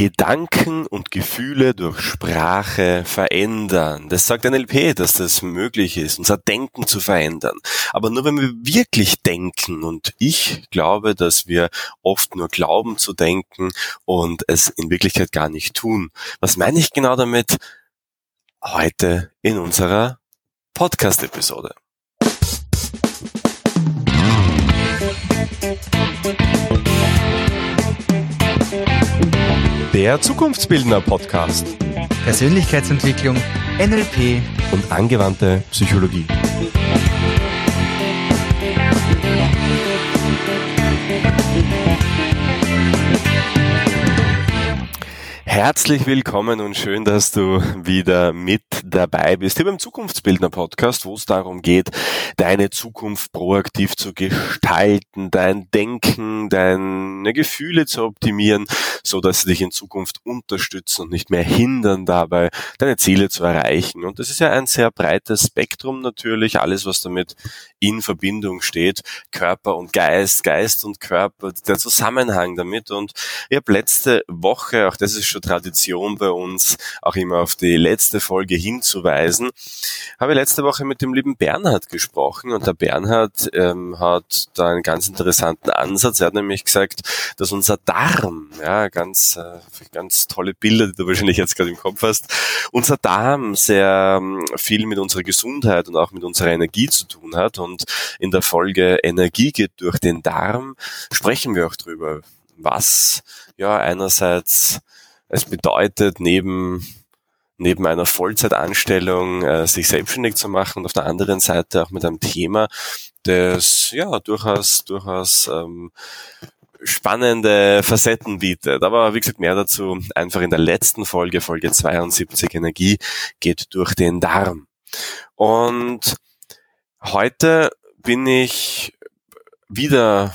Gedanken und Gefühle durch Sprache verändern. Das sagt NLP, dass das möglich ist, unser Denken zu verändern. Aber nur wenn wir wirklich denken und ich glaube, dass wir oft nur glauben zu denken und es in Wirklichkeit gar nicht tun. Was meine ich genau damit? Heute in unserer Podcast-Episode. Der Zukunftsbildner Podcast. Persönlichkeitsentwicklung, NLP und angewandte Psychologie. Herzlich willkommen und schön, dass du wieder mit dabei bist hier beim Zukunftsbildner Podcast, wo es darum geht, deine Zukunft proaktiv zu gestalten, dein Denken, deine Gefühle zu optimieren, so dass sie dich in Zukunft unterstützen und nicht mehr hindern dabei, deine Ziele zu erreichen. Und das ist ja ein sehr breites Spektrum natürlich, alles was damit in Verbindung steht, Körper und Geist, Geist und Körper, der Zusammenhang damit. Und ich habe letzte Woche, auch das ist schon Tradition bei uns, auch immer auf die letzte Folge hinzuweisen, habe letzte Woche mit dem lieben Bernhard gesprochen und der Bernhard ähm, hat da einen ganz interessanten Ansatz. Er hat nämlich gesagt, dass unser Darm, ja, ganz, äh, ganz tolle Bilder, die du wahrscheinlich jetzt gerade im Kopf hast, unser Darm sehr ähm, viel mit unserer Gesundheit und auch mit unserer Energie zu tun hat. Und in der Folge Energie geht durch den Darm sprechen wir auch drüber, was ja einerseits es bedeutet, neben neben einer Vollzeitanstellung äh, sich selbstständig zu machen und auf der anderen Seite auch mit einem Thema, das ja durchaus durchaus ähm, spannende Facetten bietet. Aber wie gesagt, mehr dazu einfach in der letzten Folge, Folge 72 Energie geht durch den Darm. Und heute bin ich wieder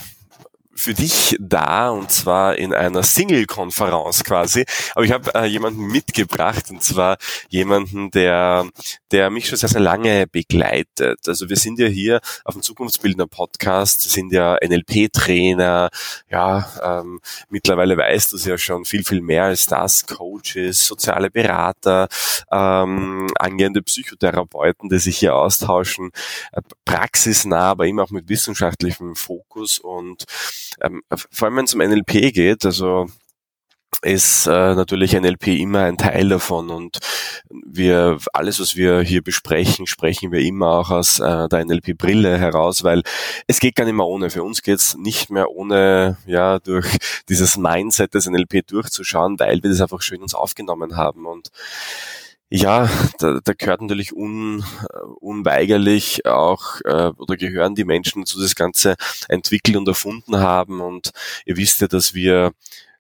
für dich da und zwar in einer Single-Konferenz quasi. Aber ich habe äh, jemanden mitgebracht und zwar jemanden, der, der mich schon sehr, sehr lange begleitet. Also wir sind ja hier auf dem Zukunftsbildner Podcast, sind ja NLP-Trainer, ja, ähm, mittlerweile weißt du es ja schon viel, viel mehr als das, Coaches, soziale Berater, ähm, angehende Psychotherapeuten, die sich hier austauschen, äh, praxisnah, aber immer auch mit wissenschaftlichem Fokus und ähm, vor allem wenn es um NLP geht, also ist äh, natürlich NLP immer ein Teil davon und wir alles, was wir hier besprechen, sprechen wir immer auch aus äh, der NLP-Brille heraus, weil es geht gar nicht mehr ohne. Für uns geht's nicht mehr ohne ja durch dieses Mindset des NLP durchzuschauen, weil wir das einfach schön uns aufgenommen haben und ja, da, da gehört natürlich un, unweigerlich auch äh, oder gehören die Menschen zu das Ganze entwickelt und erfunden haben. Und ihr wisst ja, dass wir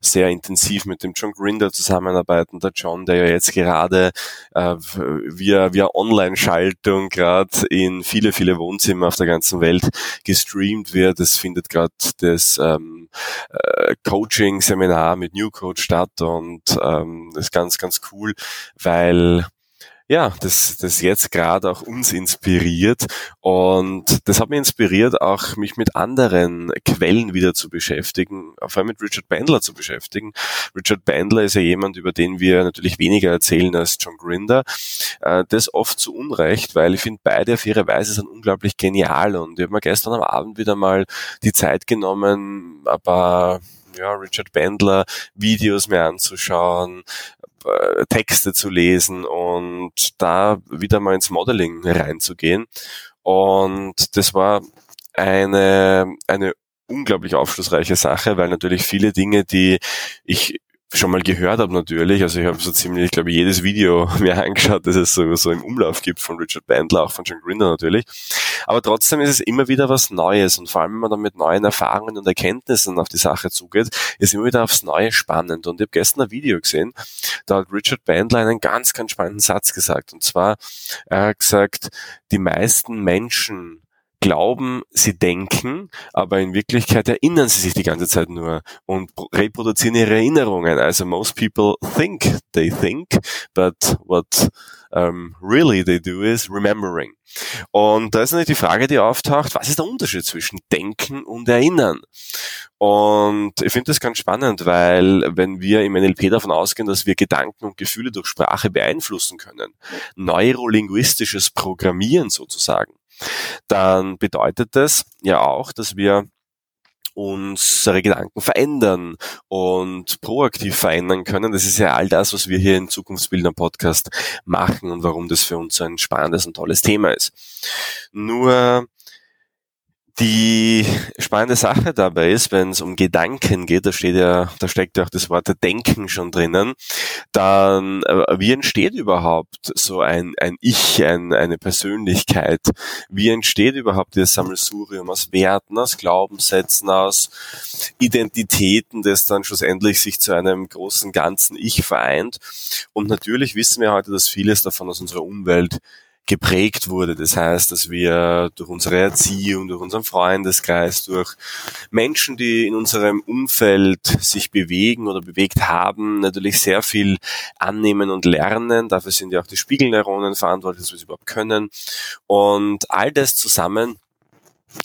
sehr intensiv mit dem John Grinder zusammenarbeiten. Der John, der ja jetzt gerade äh, via, via Online-Schaltung gerade in viele, viele Wohnzimmer auf der ganzen Welt gestreamt wird. Es findet gerade das ähm, äh, Coaching-Seminar mit New Coach statt und ähm, das ist ganz, ganz cool, weil ja, das, das jetzt gerade auch uns inspiriert. Und das hat mich inspiriert, auch mich mit anderen Quellen wieder zu beschäftigen, vor allem mit Richard Bandler zu beschäftigen. Richard Bandler ist ja jemand, über den wir natürlich weniger erzählen als John Grinder. Äh, das oft zu Unrecht, weil ich finde, beide auf ihre Weise sind unglaublich genial. Und ich habe mir gestern am Abend wieder mal die Zeit genommen, aber ja, Richard Bandler Videos mir anzuschauen, äh, Texte zu lesen und da wieder mal ins Modeling reinzugehen. Und das war eine, eine unglaublich aufschlussreiche Sache, weil natürlich viele Dinge, die ich schon mal gehört habe natürlich. Also ich habe so ziemlich, ich glaube, jedes Video mir angeschaut, das es so, so im Umlauf gibt von Richard Bandler, auch von John Grinder natürlich. Aber trotzdem ist es immer wieder was Neues und vor allem, wenn man dann mit neuen Erfahrungen und Erkenntnissen auf die Sache zugeht, ist immer wieder aufs Neue spannend. Und ich habe gestern ein Video gesehen, da hat Richard Bandler einen ganz, ganz spannenden Satz gesagt. Und zwar, er hat gesagt, die meisten Menschen glauben, sie denken, aber in Wirklichkeit erinnern sie sich die ganze Zeit nur und reproduzieren ihre Erinnerungen. Also most people think they think, but what um, really they do is remembering. Und da ist natürlich die Frage, die auftaucht, was ist der Unterschied zwischen Denken und Erinnern? Und ich finde das ganz spannend, weil wenn wir im NLP davon ausgehen, dass wir Gedanken und Gefühle durch Sprache beeinflussen können, neurolinguistisches Programmieren sozusagen, dann bedeutet das ja auch, dass wir unsere Gedanken verändern und proaktiv verändern können. Das ist ja all das, was wir hier in Zukunftsbildner Podcast machen und warum das für uns ein spannendes und tolles Thema ist. Nur die spannende Sache dabei ist, wenn es um Gedanken geht, da steht ja, da steckt ja auch das Wort Denken schon drinnen, dann äh, wie entsteht überhaupt so ein, ein Ich, ein, eine Persönlichkeit? Wie entsteht überhaupt dieses Sammelsurium aus Werten, aus Glaubenssätzen, aus Identitäten, das dann schlussendlich sich zu einem großen ganzen Ich vereint? Und natürlich wissen wir heute, dass vieles davon aus unserer Umwelt geprägt wurde. Das heißt, dass wir durch unsere Erziehung, durch unseren Freundeskreis, durch Menschen, die in unserem Umfeld sich bewegen oder bewegt haben, natürlich sehr viel annehmen und lernen. Dafür sind ja auch die Spiegelneuronen verantwortlich, dass wir es überhaupt können. Und all das zusammen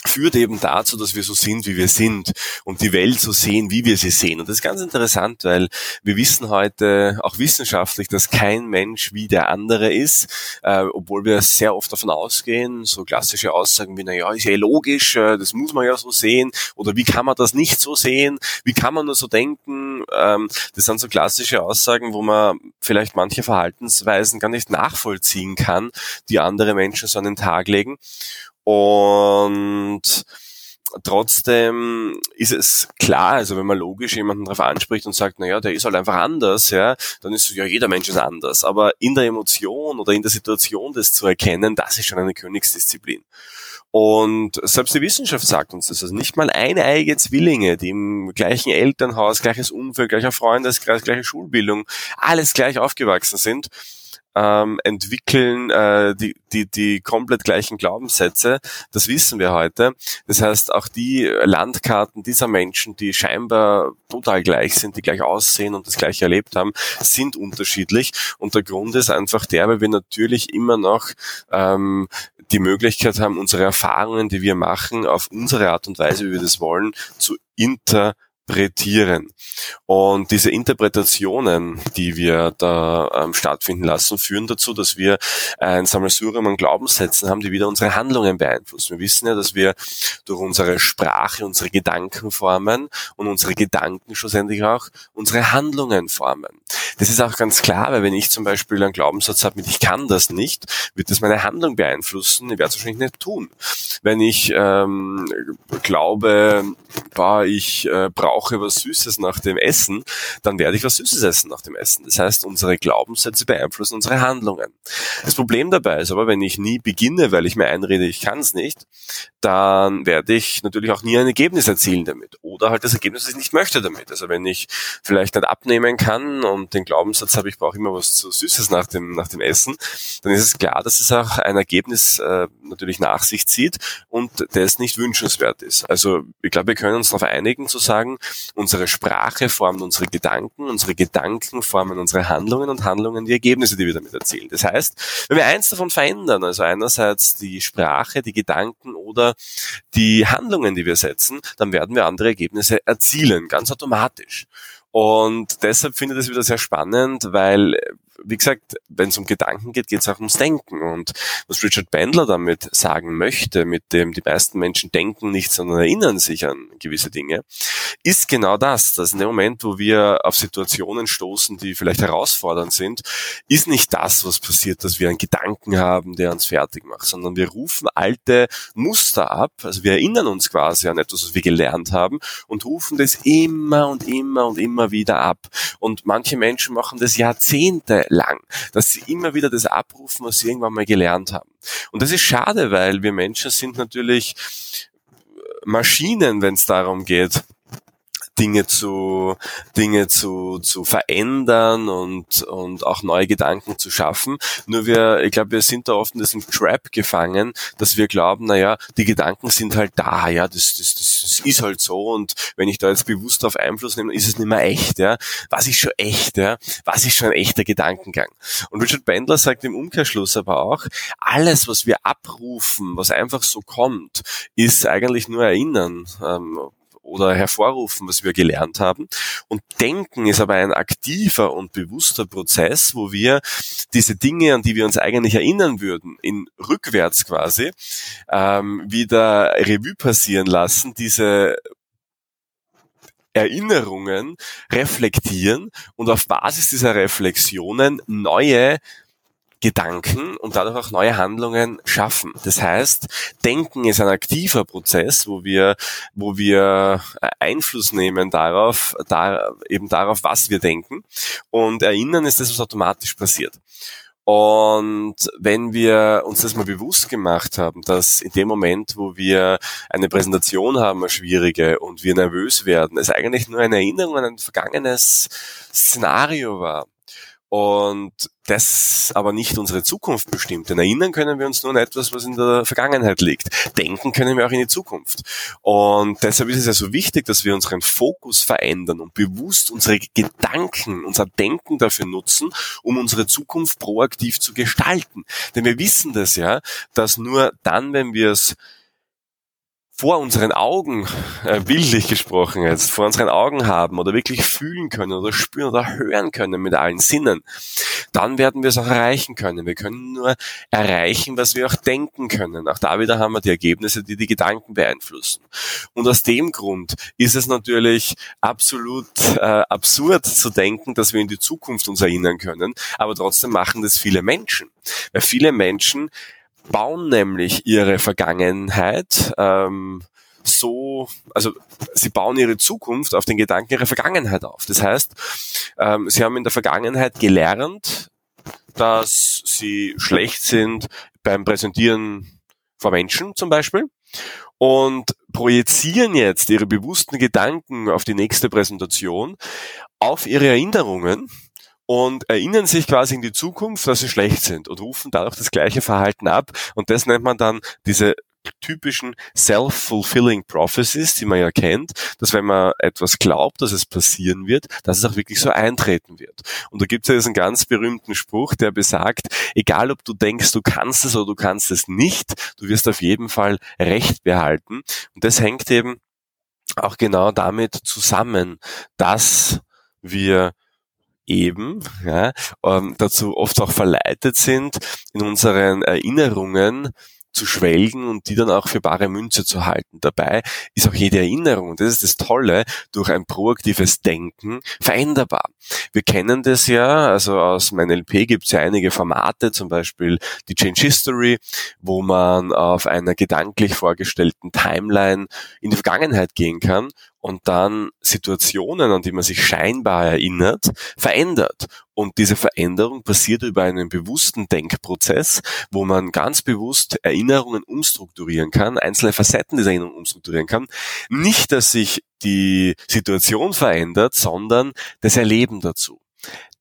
führt eben dazu, dass wir so sind, wie wir sind und die Welt so sehen, wie wir sie sehen. Und das ist ganz interessant, weil wir wissen heute auch wissenschaftlich, dass kein Mensch wie der andere ist, äh, obwohl wir sehr oft davon ausgehen, so klassische Aussagen wie, na ja, ist ja logisch, äh, das muss man ja so sehen oder wie kann man das nicht so sehen, wie kann man nur so denken, ähm, das sind so klassische Aussagen, wo man vielleicht manche Verhaltensweisen gar nicht nachvollziehen kann, die andere Menschen so an den Tag legen. Und trotzdem ist es klar, also wenn man logisch jemanden darauf anspricht und sagt, naja, der ist halt einfach anders, ja, dann ist ja jeder Mensch ist anders. Aber in der Emotion oder in der Situation das zu erkennen, das ist schon eine Königsdisziplin. Und selbst die Wissenschaft sagt uns das. Also nicht mal eineige Zwillinge, die im gleichen Elternhaus, gleiches Umfeld, gleicher Freundeskreis, gleiche Schulbildung, alles gleich aufgewachsen sind, ähm, entwickeln äh, die, die, die komplett gleichen Glaubenssätze. Das wissen wir heute. Das heißt, auch die Landkarten dieser Menschen, die scheinbar total gleich sind, die gleich aussehen und das gleiche erlebt haben, sind unterschiedlich. Und der Grund ist einfach der, weil wir natürlich immer noch ähm, die Möglichkeit haben, unsere Erfahrungen, die wir machen, auf unsere Art und Weise, wie wir das wollen, zu inter interpretieren. Und diese Interpretationen, die wir da ähm, stattfinden lassen, führen dazu, dass wir ein Sammelsurium an Glaubenssätzen haben, die wieder unsere Handlungen beeinflussen. Wir wissen ja, dass wir durch unsere Sprache unsere Gedanken formen und unsere Gedanken schlussendlich auch unsere Handlungen formen. Das ist auch ganz klar, weil wenn ich zum Beispiel einen Glaubenssatz habe mit ich kann das nicht, wird das meine Handlung beeinflussen. Ich werde es wahrscheinlich nicht tun. Wenn ich ähm, glaube, boah, ich äh, brauche was Süßes nach dem Essen, dann werde ich was Süßes essen nach dem Essen. Das heißt, unsere Glaubenssätze beeinflussen unsere Handlungen. Das Problem dabei ist aber, wenn ich nie beginne, weil ich mir einrede, ich kann es nicht, dann werde ich natürlich auch nie ein Ergebnis erzielen damit. Oder halt das Ergebnis, das ich nicht möchte damit. Also wenn ich vielleicht nicht abnehmen kann und den Glaubenssatz habe, ich brauche immer was zu Süßes nach dem, nach dem Essen, dann ist es klar, dass es auch ein Ergebnis äh, natürlich nach sich zieht und das nicht wünschenswert ist. Also ich glaube, wir können uns darauf einigen zu sagen, unsere Sprache formt unsere Gedanken, unsere Gedanken formen unsere Handlungen und Handlungen die Ergebnisse, die wir damit erzielen. Das heißt, wenn wir eins davon verändern, also einerseits die Sprache, die Gedanken oder die Handlungen, die wir setzen, dann werden wir andere Ergebnisse erzielen, ganz automatisch. Und deshalb finde ich das wieder sehr spannend, weil wie gesagt, wenn es um Gedanken geht, geht es auch ums Denken. Und was Richard Bandler damit sagen möchte, mit dem die meisten Menschen denken nicht, sondern erinnern sich an gewisse Dinge, ist genau das, dass in dem Moment, wo wir auf Situationen stoßen, die vielleicht herausfordernd sind, ist nicht das, was passiert, dass wir einen Gedanken haben, der uns fertig macht, sondern wir rufen alte Muster ab, also wir erinnern uns quasi an etwas, was wir gelernt haben und rufen das immer und immer und immer wieder ab. Und manche Menschen machen das Jahrzehnte lang, dass sie immer wieder das abrufen, was sie irgendwann mal gelernt haben. Und das ist schade, weil wir Menschen sind natürlich Maschinen, wenn es darum geht, Dinge zu, Dinge zu, zu verändern und, und auch neue Gedanken zu schaffen. Nur wir, ich glaube, wir sind da oft in diesem Trap gefangen, dass wir glauben, na ja, die Gedanken sind halt da, ja, das, das, das, das ist halt so und wenn ich da jetzt bewusst auf Einfluss nehme, ist es nicht mehr echt, ja. Was ist schon echt, ja? Was ist schon ein echter Gedankengang? Und Richard Bendler sagt im Umkehrschluss aber auch, alles, was wir abrufen, was einfach so kommt, ist eigentlich nur Erinnern. Ähm, oder hervorrufen, was wir gelernt haben. Und Denken ist aber ein aktiver und bewusster Prozess, wo wir diese Dinge, an die wir uns eigentlich erinnern würden, in rückwärts quasi ähm, wieder Revue passieren lassen, diese Erinnerungen reflektieren und auf Basis dieser Reflexionen neue Gedanken und dadurch auch neue Handlungen schaffen. Das heißt, Denken ist ein aktiver Prozess, wo wir, wo wir Einfluss nehmen darauf, da, eben darauf, was wir denken. Und Erinnern ist das, was automatisch passiert. Und wenn wir uns das mal bewusst gemacht haben, dass in dem Moment, wo wir eine Präsentation haben, eine schwierige, und wir nervös werden, es eigentlich nur eine Erinnerung an ein vergangenes Szenario war, und das aber nicht unsere Zukunft bestimmt. Denn erinnern können wir uns nur an etwas, was in der Vergangenheit liegt. Denken können wir auch in die Zukunft. Und deshalb ist es ja so wichtig, dass wir unseren Fokus verändern und bewusst unsere Gedanken, unser Denken dafür nutzen, um unsere Zukunft proaktiv zu gestalten. Denn wir wissen das ja, dass nur dann, wenn wir es vor unseren Augen, äh, bildlich gesprochen jetzt, vor unseren Augen haben oder wirklich fühlen können oder spüren oder hören können mit allen Sinnen, dann werden wir es auch erreichen können. Wir können nur erreichen, was wir auch denken können. Auch da wieder haben wir die Ergebnisse, die die Gedanken beeinflussen. Und aus dem Grund ist es natürlich absolut äh, absurd zu denken, dass wir in die Zukunft uns erinnern können, aber trotzdem machen das viele Menschen. Weil viele Menschen bauen nämlich ihre Vergangenheit ähm, so, also sie bauen ihre Zukunft auf den Gedanken ihrer Vergangenheit auf. Das heißt, ähm, sie haben in der Vergangenheit gelernt, dass sie schlecht sind beim Präsentieren vor Menschen zum Beispiel und projizieren jetzt ihre bewussten Gedanken auf die nächste Präsentation, auf ihre Erinnerungen und erinnern sich quasi in die Zukunft, dass sie schlecht sind und rufen dadurch das gleiche Verhalten ab. Und das nennt man dann diese typischen self-fulfilling prophecies, die man ja kennt, dass wenn man etwas glaubt, dass es passieren wird, dass es auch wirklich so eintreten wird. Und da gibt es ja diesen ganz berühmten Spruch, der besagt, egal ob du denkst, du kannst es oder du kannst es nicht, du wirst auf jeden Fall Recht behalten. Und das hängt eben auch genau damit zusammen, dass wir eben ja, ähm, dazu oft auch verleitet sind, in unseren Erinnerungen zu schwelgen und die dann auch für bare Münze zu halten. Dabei ist auch jede Erinnerung, und das ist das Tolle, durch ein proaktives Denken veränderbar. Wir kennen das ja, also aus meinem LP gibt es ja einige Formate, zum Beispiel die Change History, wo man auf einer gedanklich vorgestellten Timeline in die Vergangenheit gehen kann und dann Situationen, an die man sich scheinbar erinnert, verändert. Und diese Veränderung passiert über einen bewussten Denkprozess, wo man ganz bewusst Erinnerungen umstrukturieren kann, einzelne Facetten dieser Erinnerung umstrukturieren kann. Nicht, dass sich die Situation verändert, sondern das Erleben dazu.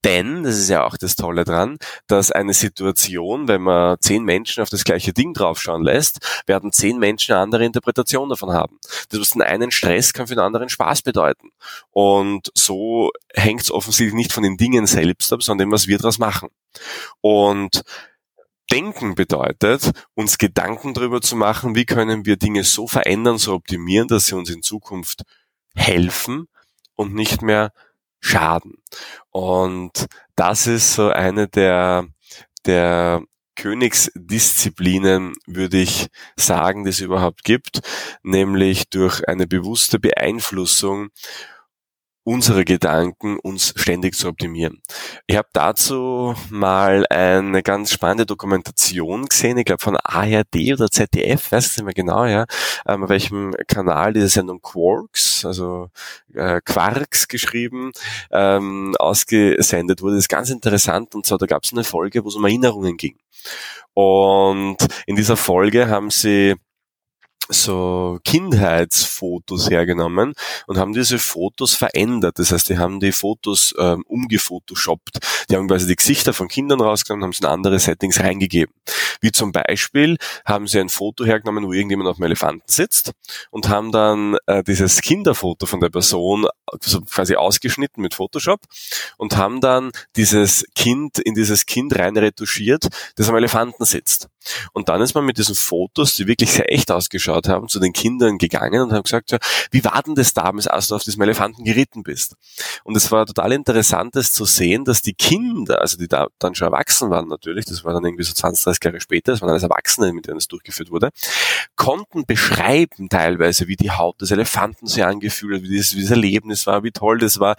Denn, das ist ja auch das Tolle dran, dass eine Situation, wenn man zehn Menschen auf das gleiche Ding draufschauen lässt, werden zehn Menschen eine andere Interpretation davon haben. Das, was den einen Stress kann für den anderen Spaß bedeuten. Und so hängt es offensichtlich nicht von den Dingen selbst ab, sondern dem, was wir daraus machen. Und Denken bedeutet, uns Gedanken darüber zu machen, wie können wir Dinge so verändern, so optimieren, dass sie uns in Zukunft helfen und nicht mehr schaden. Und das ist so eine der, der Königsdisziplinen, würde ich sagen, die es überhaupt gibt, nämlich durch eine bewusste Beeinflussung unsere Gedanken uns ständig zu optimieren. Ich habe dazu mal eine ganz spannende Dokumentation gesehen, ich glaube von ARD oder ZDF, weiß ich nicht mehr genau, ja, ähm, auf welchem Kanal diese Sendung Quarks, also äh, Quarks geschrieben, ähm, ausgesendet wurde. Das ist ganz interessant und zwar da gab es eine Folge, wo es um Erinnerungen ging. Und in dieser Folge haben sie so Kindheitsfotos hergenommen und haben diese Fotos verändert. Das heißt, die haben die Fotos ähm, umgefotoshoppt. Die haben quasi die Gesichter von Kindern rausgenommen und haben sie in andere Settings reingegeben. Wie zum Beispiel haben sie ein Foto hergenommen, wo irgendjemand auf dem Elefanten sitzt und haben dann äh, dieses Kinderfoto von der Person also quasi ausgeschnitten mit Photoshop und haben dann dieses Kind in dieses Kind rein retuschiert, das am Elefanten sitzt. Und dann ist man mit diesen Fotos, die wirklich sehr echt ausgeschaut haben, zu den Kindern gegangen und haben gesagt, ja, wie war denn das damals, als du auf diesem Elefanten geritten bist? Und es war total interessant, das zu sehen, dass die Kinder, also die da dann schon erwachsen waren natürlich, das war dann irgendwie so 20, 30 Jahre später, das waren alles Erwachsene, mit denen es durchgeführt wurde, konnten beschreiben teilweise, wie die Haut des Elefanten sich angefühlt hat, wie dieses, wie das Erlebnis war, wie toll das war,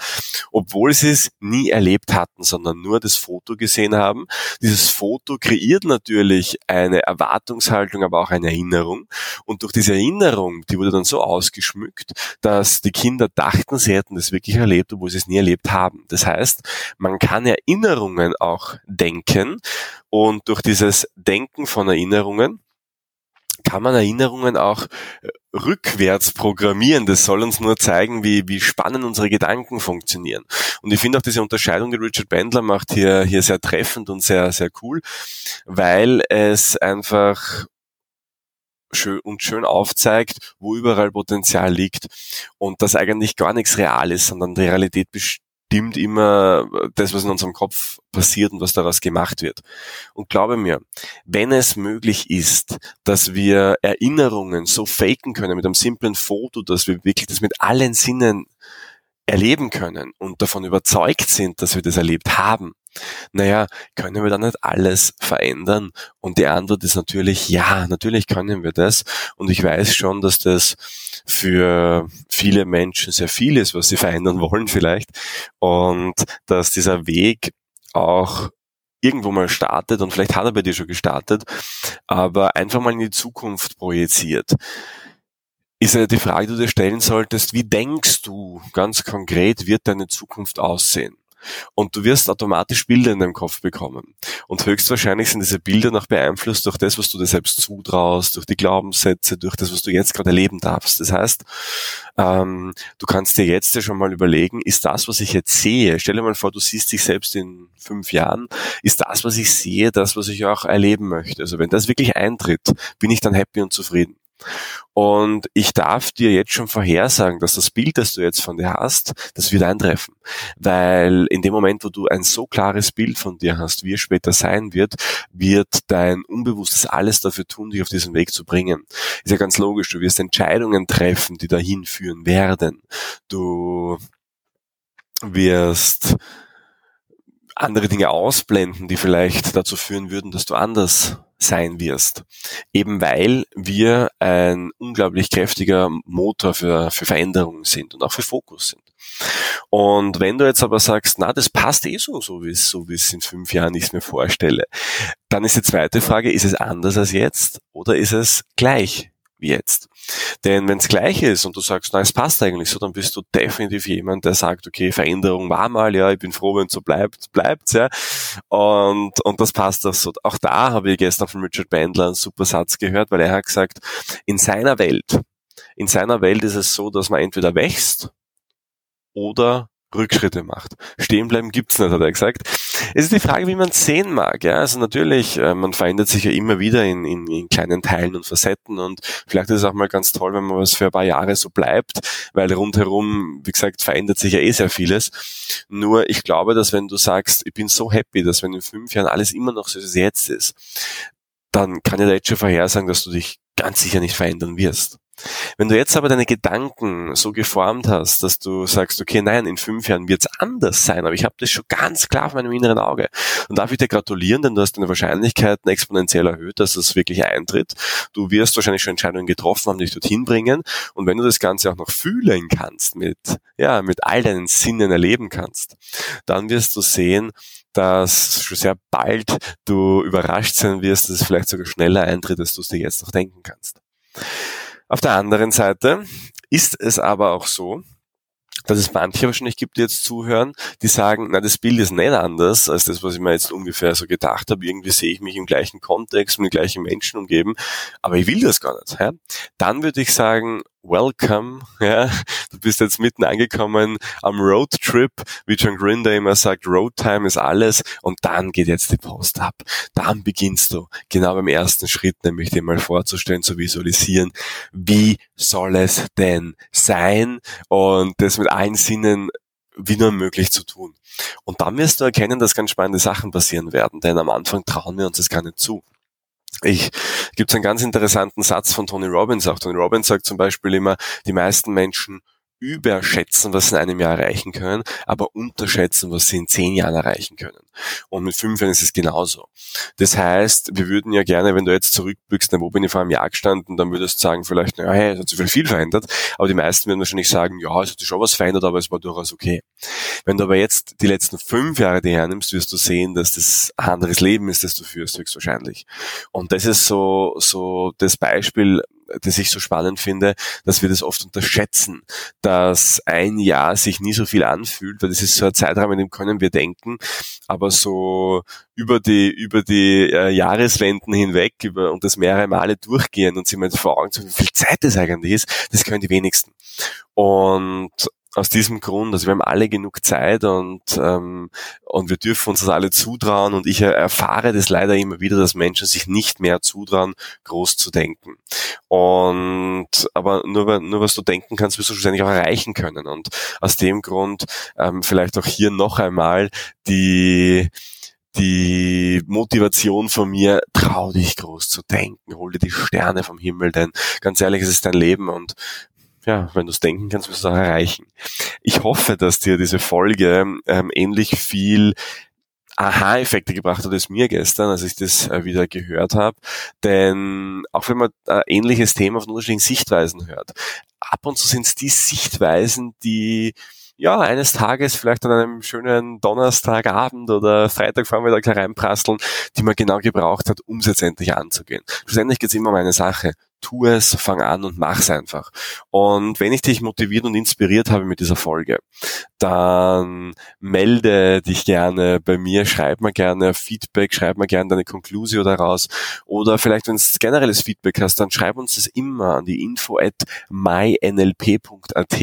obwohl sie es nie erlebt hatten, sondern nur das Foto gesehen haben. Dieses Foto kreiert natürlich eine Erwartungshaltung, aber auch eine Erinnerung. Und durch diese Erinnerung, die wurde dann so ausgeschmückt, dass die Kinder dachten, sie hätten das wirklich erlebt, obwohl sie es nie erlebt haben. Das heißt, man kann Erinnerungen auch denken und durch dieses Denken von Erinnerungen kann man Erinnerungen auch äh, rückwärts programmieren. Das soll uns nur zeigen, wie, wie spannend unsere Gedanken funktionieren. Und ich finde auch diese Unterscheidung, die Richard Bandler macht, hier, hier sehr treffend und sehr, sehr cool, weil es einfach schön und schön aufzeigt, wo überall Potenzial liegt und dass eigentlich gar nichts real ist, sondern die Realität bestimmt immer das, was in unserem Kopf passiert und was daraus gemacht wird. Und glaube mir, wenn es möglich ist, dass wir Erinnerungen so faken können mit einem simplen Foto, dass wir wirklich das mit allen Sinnen erleben können und davon überzeugt sind, dass wir das erlebt haben, naja, können wir dann nicht alles verändern? Und die Antwort ist natürlich ja, natürlich können wir das. Und ich weiß schon, dass das für viele Menschen sehr viel ist, was sie verändern wollen vielleicht. Und dass dieser Weg auch irgendwo mal startet und vielleicht hat er bei dir schon gestartet, aber einfach mal in die Zukunft projiziert ist ja die Frage, die du dir stellen solltest, wie denkst du ganz konkret, wird deine Zukunft aussehen? Und du wirst automatisch Bilder in deinem Kopf bekommen. Und höchstwahrscheinlich sind diese Bilder noch beeinflusst durch das, was du dir selbst zutraust, durch die Glaubenssätze, durch das, was du jetzt gerade erleben darfst. Das heißt, ähm, du kannst dir jetzt ja schon mal überlegen, ist das, was ich jetzt sehe, stell dir mal vor, du siehst dich selbst in fünf Jahren, ist das, was ich sehe, das, was ich auch erleben möchte. Also wenn das wirklich eintritt, bin ich dann happy und zufrieden. Und ich darf dir jetzt schon vorhersagen, dass das Bild, das du jetzt von dir hast, das wird eintreffen. Weil in dem Moment, wo du ein so klares Bild von dir hast, wie es später sein wird, wird dein Unbewusstes alles dafür tun, dich auf diesen Weg zu bringen. Ist ja ganz logisch. Du wirst Entscheidungen treffen, die dahin führen werden. Du wirst andere Dinge ausblenden, die vielleicht dazu führen würden, dass du anders sein wirst. Eben weil wir ein unglaublich kräftiger Motor für, für Veränderungen sind und auch für Fokus sind. Und wenn du jetzt aber sagst, na, das passt eh so, so wie es, so wie es in fünf Jahren ich es mir vorstelle, dann ist die zweite Frage, ist es anders als jetzt oder ist es gleich wie jetzt? Denn wenn es gleich ist und du sagst, na, es passt eigentlich so, dann bist du definitiv jemand, der sagt, okay, Veränderung war mal, ja, ich bin froh, wenn es so bleibt, bleibt's, ja. Und, und das passt auch so. Auch da habe ich gestern von Richard Bandler einen super Satz gehört, weil er hat gesagt, in seiner Welt, in seiner Welt ist es so, dass man entweder wächst oder Rückschritte macht. Stehen bleiben gibt's nicht, hat er gesagt. Es ist die Frage, wie man sehen mag. Ja? Also natürlich, äh, man verändert sich ja immer wieder in, in, in kleinen Teilen und Facetten und vielleicht ist es auch mal ganz toll, wenn man was für ein paar Jahre so bleibt, weil rundherum, wie gesagt, verändert sich ja eh sehr vieles. Nur ich glaube, dass wenn du sagst, ich bin so happy, dass wenn in fünf Jahren alles immer noch so wie es jetzt ist, dann kann ich da jetzt schon vorhersagen, dass du dich ganz sicher nicht verändern wirst. Wenn du jetzt aber deine Gedanken so geformt hast, dass du sagst, okay, nein, in fünf Jahren wird es anders sein, aber ich habe das schon ganz klar auf meinem inneren Auge, dann darf ich dir gratulieren, denn du hast deine Wahrscheinlichkeiten exponentiell erhöht, dass das wirklich eintritt. Du wirst wahrscheinlich schon Entscheidungen getroffen haben, die dich dorthin bringen. Und wenn du das Ganze auch noch fühlen kannst, mit, ja, mit all deinen Sinnen erleben kannst, dann wirst du sehen, dass schon sehr bald du überrascht sein wirst, dass es vielleicht sogar schneller eintritt, als du es dir jetzt noch denken kannst. Auf der anderen Seite ist es aber auch so, dass es manche wahrscheinlich gibt, die jetzt zuhören, die sagen, na, das Bild ist nicht anders als das, was ich mir jetzt ungefähr so gedacht habe. Irgendwie sehe ich mich im gleichen Kontext mit gleichen Menschen umgeben, aber ich will das gar nicht. Ja? Dann würde ich sagen, welcome, ja, du bist jetzt mitten angekommen am Roadtrip, wie John Grinder immer sagt, Roadtime ist alles und dann geht jetzt die Post ab. Dann beginnst du genau beim ersten Schritt, nämlich dir mal vorzustellen, zu visualisieren, wie soll es denn sein und das mit allen Sinnen wie nur möglich zu tun. Und dann wirst du erkennen, dass ganz spannende Sachen passieren werden, denn am Anfang trauen wir uns das gar nicht zu. Ich gibt einen ganz interessanten Satz von Tony Robbins auch. Tony Robbins sagt zum Beispiel immer, die meisten Menschen überschätzen, was sie in einem Jahr erreichen können, aber unterschätzen, was sie in zehn Jahren erreichen können. Und mit fünf Jahren ist es genauso. Das heißt, wir würden ja gerne, wenn du jetzt zurückblickst, wo bin ich vor einem Jahr gestanden, dann würdest du sagen vielleicht, naja, hey, es hat sich viel verändert, aber die meisten würden wahrscheinlich sagen, ja, es hat sich schon was verändert, aber es war durchaus okay. Wenn du aber jetzt die letzten fünf Jahre dir hernimmst, wirst du sehen, dass das ein anderes Leben ist, das du führst, höchstwahrscheinlich. Und das ist so, so das Beispiel, das ich so spannend finde, dass wir das oft unterschätzen, dass ein Jahr sich nie so viel anfühlt, weil das ist so ein Zeitraum, in dem können wir denken, aber so über die über die äh, Jahreswenden hinweg über und das mehrere Male durchgehen und sich mal vor Augen zu wie viel Zeit das eigentlich ist, das können die wenigsten. Und aus diesem Grund, also wir haben alle genug Zeit und, ähm, und wir dürfen uns das alle zutrauen und ich erfahre das leider immer wieder, dass Menschen sich nicht mehr zutrauen, groß zu denken. Und aber nur, nur was du denken kannst, wirst du schlussendlich auch erreichen können. Und aus dem Grund ähm, vielleicht auch hier noch einmal die die Motivation von mir, trau dich groß zu denken, hol dir die Sterne vom Himmel, denn ganz ehrlich, es ist dein Leben und ja, wenn du es denken kannst, wirst du es auch erreichen. Ich hoffe, dass dir diese Folge ähm, ähnlich viel Aha-Effekte gebracht hat als mir gestern, als ich das äh, wieder gehört habe. Denn auch wenn man ein ähnliches Thema von unterschiedlichen Sichtweisen hört, ab und zu sind es die Sichtweisen, die ja, eines Tages vielleicht an einem schönen Donnerstagabend oder Freitagvormittag hereinprasseln, die man genau gebraucht hat, um es jetzt anzugehen. Schlussendlich geht es immer um eine Sache tu es, fang an und mach's einfach. Und wenn ich dich motiviert und inspiriert habe mit dieser Folge, dann melde dich gerne bei mir, schreib mir gerne Feedback, schreib mir gerne deine Konklusion daraus. Oder vielleicht, wenn du generelles Feedback hast, dann schreib uns das immer an die info at mynlp.at.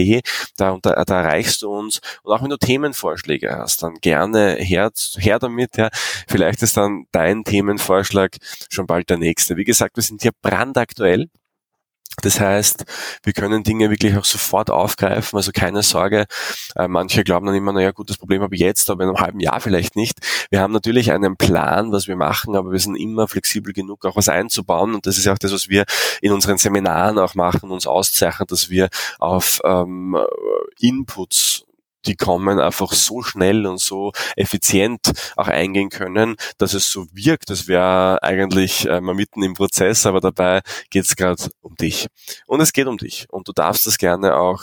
Da, da, da erreichst du uns. Und auch wenn du Themenvorschläge hast, dann gerne her, her damit. Ja. Vielleicht ist dann dein Themenvorschlag schon bald der nächste. Wie gesagt, wir sind hier brandaktuell. Das heißt, wir können Dinge wirklich auch sofort aufgreifen, also keine Sorge. Äh, manche glauben dann immer, naja gut, das Problem habe ich jetzt, aber in einem halben Jahr vielleicht nicht. Wir haben natürlich einen Plan, was wir machen, aber wir sind immer flexibel genug, auch was einzubauen. Und das ist auch das, was wir in unseren Seminaren auch machen, uns auszeichnen, dass wir auf ähm, Inputs die kommen, einfach so schnell und so effizient auch eingehen können, dass es so wirkt, als wäre eigentlich äh, mal mitten im Prozess, aber dabei geht es gerade um dich. Und es geht um dich. Und du darfst das gerne auch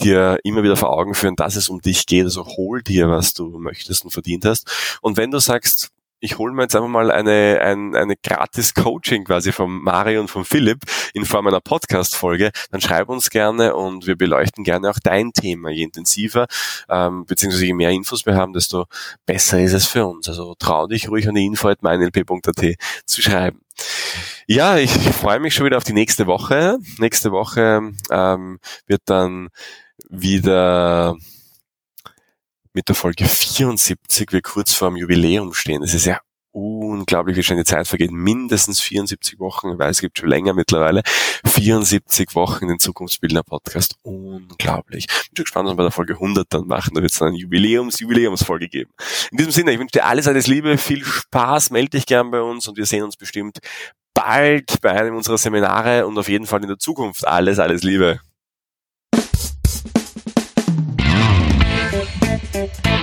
dir immer wieder vor Augen führen, dass es um dich geht. Also hol dir, was du möchtest und verdient hast. Und wenn du sagst, ich hole mir jetzt einfach mal eine, ein, eine gratis Coaching quasi von Mario und von Philipp in Form einer Podcast-Folge, dann schreib uns gerne und wir beleuchten gerne auch dein Thema. Je intensiver, ähm, beziehungsweise je mehr Infos wir haben, desto besser ist es für uns. Also trau dich ruhig an die info at meinlp.at zu schreiben. Ja, ich, ich freue mich schon wieder auf die nächste Woche. Nächste Woche ähm, wird dann wieder mit der Folge 74 wir kurz vor dem Jubiläum stehen. Das ist ja unglaublich, wie schnell die Zeit vergeht. Mindestens 74 Wochen, ich weiß, es gibt schon länger mittlerweile. 74 Wochen in den Zukunftsbildner Podcast. Unglaublich. Ich bin schon gespannt, was wir bei der Folge 100 dann machen. Da wird es dann eine Jubiläums, Jubiläumsfolge geben. In diesem Sinne, ich wünsche dir alles, alles Liebe, viel Spaß, melde dich gern bei uns und wir sehen uns bestimmt bald bei einem unserer Seminare und auf jeden Fall in der Zukunft. Alles, alles Liebe. Thank you.